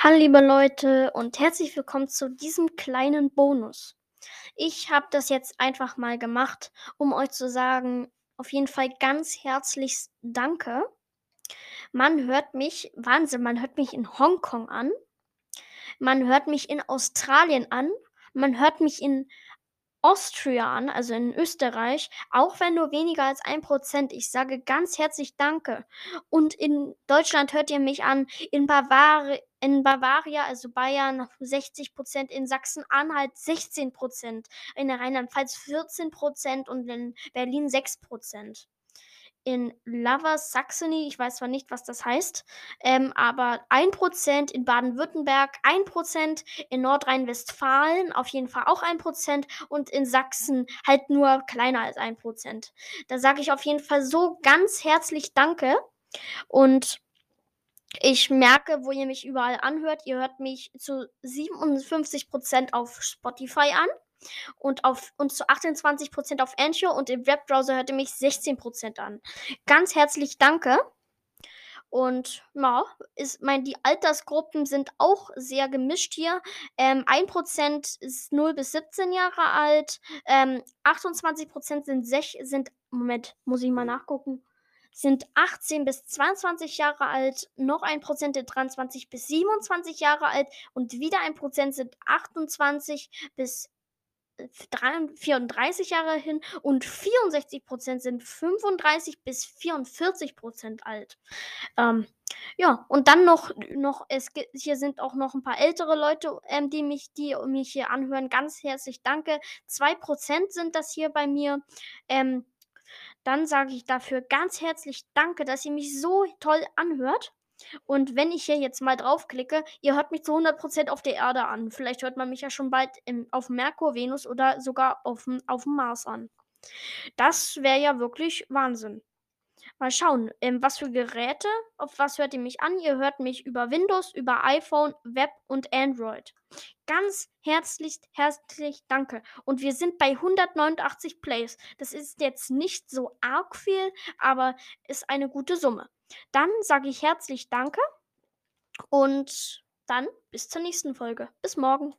Hallo liebe Leute und herzlich willkommen zu diesem kleinen Bonus. Ich habe das jetzt einfach mal gemacht, um euch zu sagen, auf jeden Fall ganz herzlich Danke. Man hört mich, Wahnsinn, man hört mich in Hongkong an. Man hört mich in Australien an. Man hört mich in Austria an, also in Österreich, auch wenn nur weniger als ein Prozent. Ich sage ganz herzlich Danke. Und in Deutschland hört ihr mich an, in, Bavari in Bavaria, also Bayern, 60 Prozent, in Sachsen-Anhalt 16 Prozent, in Rheinland-Pfalz 14 Prozent. Und in Berlin 6 Prozent in Lovers Saxony, ich weiß zwar nicht, was das heißt, ähm, aber 1% in Baden-Württemberg, 1% in Nordrhein-Westfalen, auf jeden Fall auch 1% und in Sachsen halt nur kleiner als 1%. Da sage ich auf jeden Fall so ganz herzlich Danke und ich merke, wo ihr mich überall anhört. Ihr hört mich zu 57% auf Spotify an und, auf, und zu 28% auf Anchor und im Webbrowser hört ihr mich 16% an. Ganz herzlich danke. Und ja, ist, mein, die Altersgruppen sind auch sehr gemischt hier. Ähm, 1% ist 0 bis 17 Jahre alt. Ähm, 28% sind, sech, sind, Moment, muss ich mal nachgucken, sind 18 bis 22 Jahre alt. Noch 1% sind 23 bis 27 Jahre alt. Und wieder 1% sind 28 bis 34 Jahre hin und 64 Prozent sind 35 bis 44 Prozent alt. Ähm, ja, und dann noch, noch es gibt, hier sind auch noch ein paar ältere Leute, ähm, die mich, die mich hier anhören. Ganz herzlich danke. 2% sind das hier bei mir. Ähm, dann sage ich dafür ganz herzlich danke, dass ihr mich so toll anhört. Und wenn ich hier jetzt mal draufklicke, ihr hört mich zu 100% auf der Erde an. Vielleicht hört man mich ja schon bald im, auf Merkur, Venus oder sogar auf dem, Mars an. Das wäre ja wirklich Wahnsinn. Mal schauen, ähm, was für Geräte, auf was hört ihr mich an? Ihr hört mich über Windows, über iPhone, Web und Android. Ganz herzlich, herzlich danke. Und wir sind bei 189 Plays. Das ist jetzt nicht so arg viel, aber ist eine gute Summe. Dann sage ich herzlich danke und dann bis zur nächsten Folge. Bis morgen.